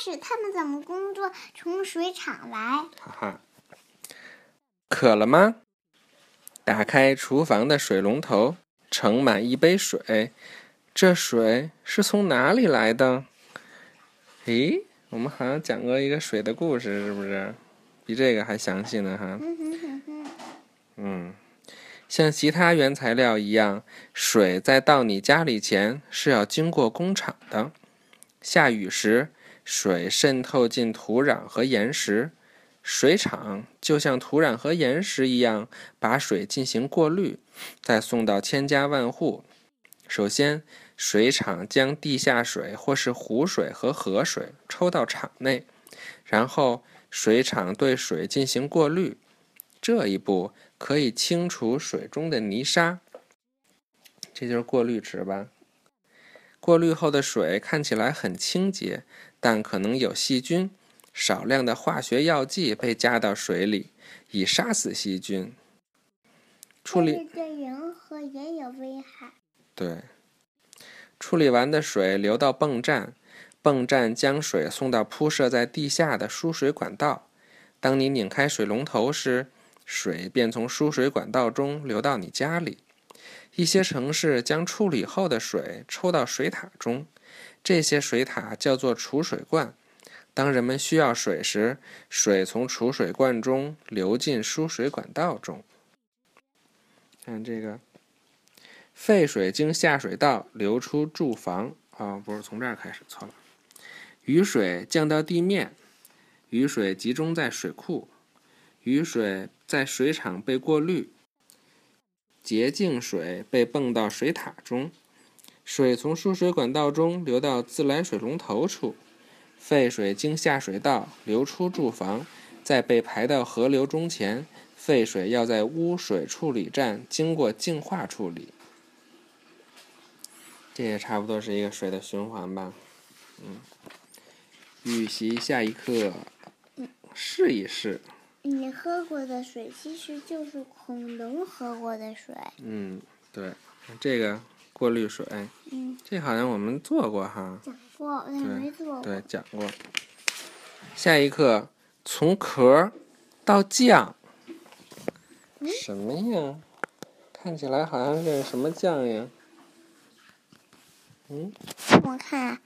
始他们怎么工作？从水厂来。哈哈，渴了吗？打开厨房的水龙头，盛满一杯水。这水是从哪里来的？咦，我们好像讲过一个水的故事，是不是？比这个还详细呢，哈。嗯，像其他原材料一样，水在到你家里前是要经过工厂的。下雨时，水渗透进土壤和岩石，水厂就像土壤和岩石一样，把水进行过滤，再送到千家万户。首先，水厂将地下水或是湖水和河水抽到厂内，然后水厂对水进行过滤。这一步可以清除水中的泥沙，这就是过滤池吧。过滤后的水看起来很清洁，但可能有细菌。少量的化学药剂被加到水里，以杀死细菌。处理对人和也有危害。对，处理完的水流到泵站，泵站将水送到铺设在地下的输水管道。当你拧开水龙头时，水便从输水管道中流到你家里。一些城市将处理后的水抽到水塔中，这些水塔叫做储水罐。当人们需要水时，水从储水罐中流进输水管道中。看这个，废水经下水道流出住房啊，不是从这儿开始，错了。雨水降到地面，雨水集中在水库，雨水在水厂被过滤。洁净水被泵到水塔中，水从输水管道中流到自来水龙头处，废水经下水道流出住房，在被排到河流中前，废水要在污水处理站经过净化处理。这也差不多是一个水的循环吧。嗯，预习下一课，试一试。你喝过的水其实就是恐龙喝过的水。嗯，对，这个过滤水，嗯，这好像我们做过哈。讲过，但没做过。对，讲过。下一课，从壳到酱。什么呀？看起来好像是什么酱呀？嗯？我看，